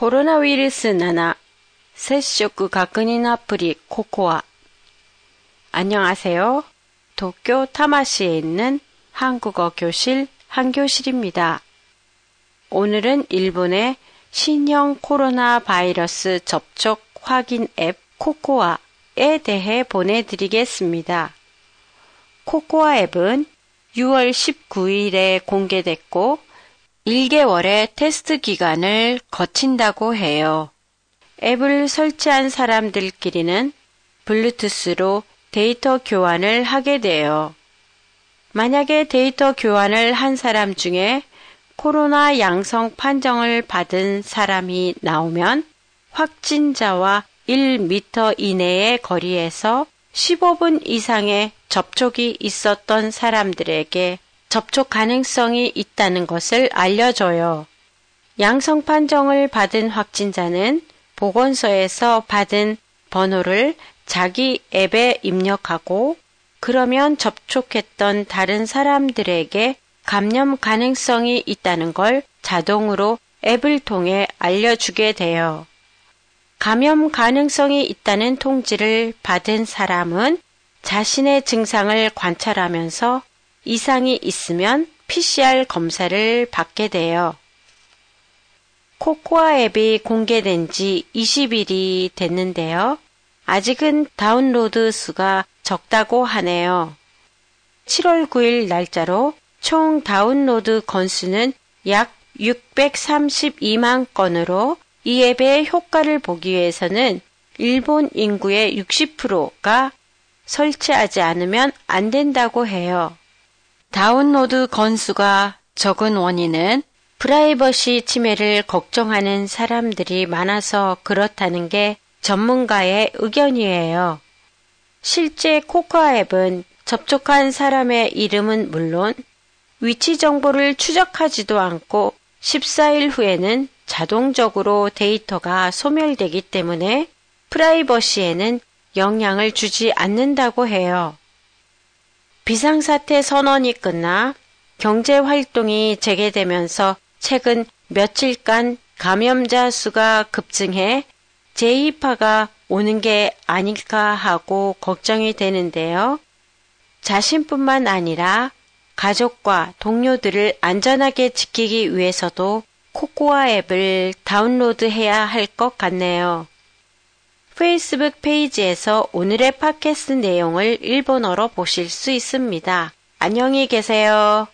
コロナウイルス7接触確認アプリ코코아 안녕하세요. 도쿄 타마시에 있는 한국어 교실 한교실입니다. 오늘은 일본의 신형 코로나 바이러스 접촉 확인 앱 코코아에 대해 보내드리겠습니다. 코코아 앱은 6월 19일에 공개됐고 1개월의 테스트 기간을 거친다고 해요. 앱을 설치한 사람들끼리는 블루투스로 데이터 교환을 하게 돼요. 만약에 데이터 교환을 한 사람 중에 코로나 양성 판정을 받은 사람이 나오면 확진자와 1m 이내의 거리에서 15분 이상의 접촉이 있었던 사람들에게 접촉 가능성이 있다는 것을 알려줘요. 양성 판정을 받은 확진자는 보건소에서 받은 번호를 자기 앱에 입력하고 그러면 접촉했던 다른 사람들에게 감염 가능성이 있다는 걸 자동으로 앱을 통해 알려주게 돼요. 감염 가능성이 있다는 통지를 받은 사람은 자신의 증상을 관찰하면서 이상이 있으면 PCR 검사를 받게 돼요. 코코아 앱이 공개된 지 20일이 됐는데요. 아직은 다운로드 수가 적다고 하네요. 7월 9일 날짜로 총 다운로드 건수는 약 632만 건으로 이 앱의 효과를 보기 위해서는 일본 인구의 60%가 설치하지 않으면 안 된다고 해요. 다운로드 건수가 적은 원인은 프라이버시 침해를 걱정하는 사람들이 많아서 그렇다는 게 전문가의 의견이에요. 실제 코코아 앱은 접촉한 사람의 이름은 물론 위치 정보를 추적하지도 않고 14일 후에는 자동적으로 데이터가 소멸되기 때문에 프라이버시에는 영향을 주지 않는다고 해요. 비상사태 선언이 끝나 경제 활동이 재개되면서 최근 며칠간 감염자 수가 급증해 제2파가 오는 게 아닐까 하고 걱정이 되는데요. 자신뿐만 아니라 가족과 동료들을 안전하게 지키기 위해서도 코코아 앱을 다운로드해야 할 것 같네요. 페이스북 페이지에서 오늘의 팟캐스트 내용을 일본어로 보실 수 있습니다. 안녕히 계세요.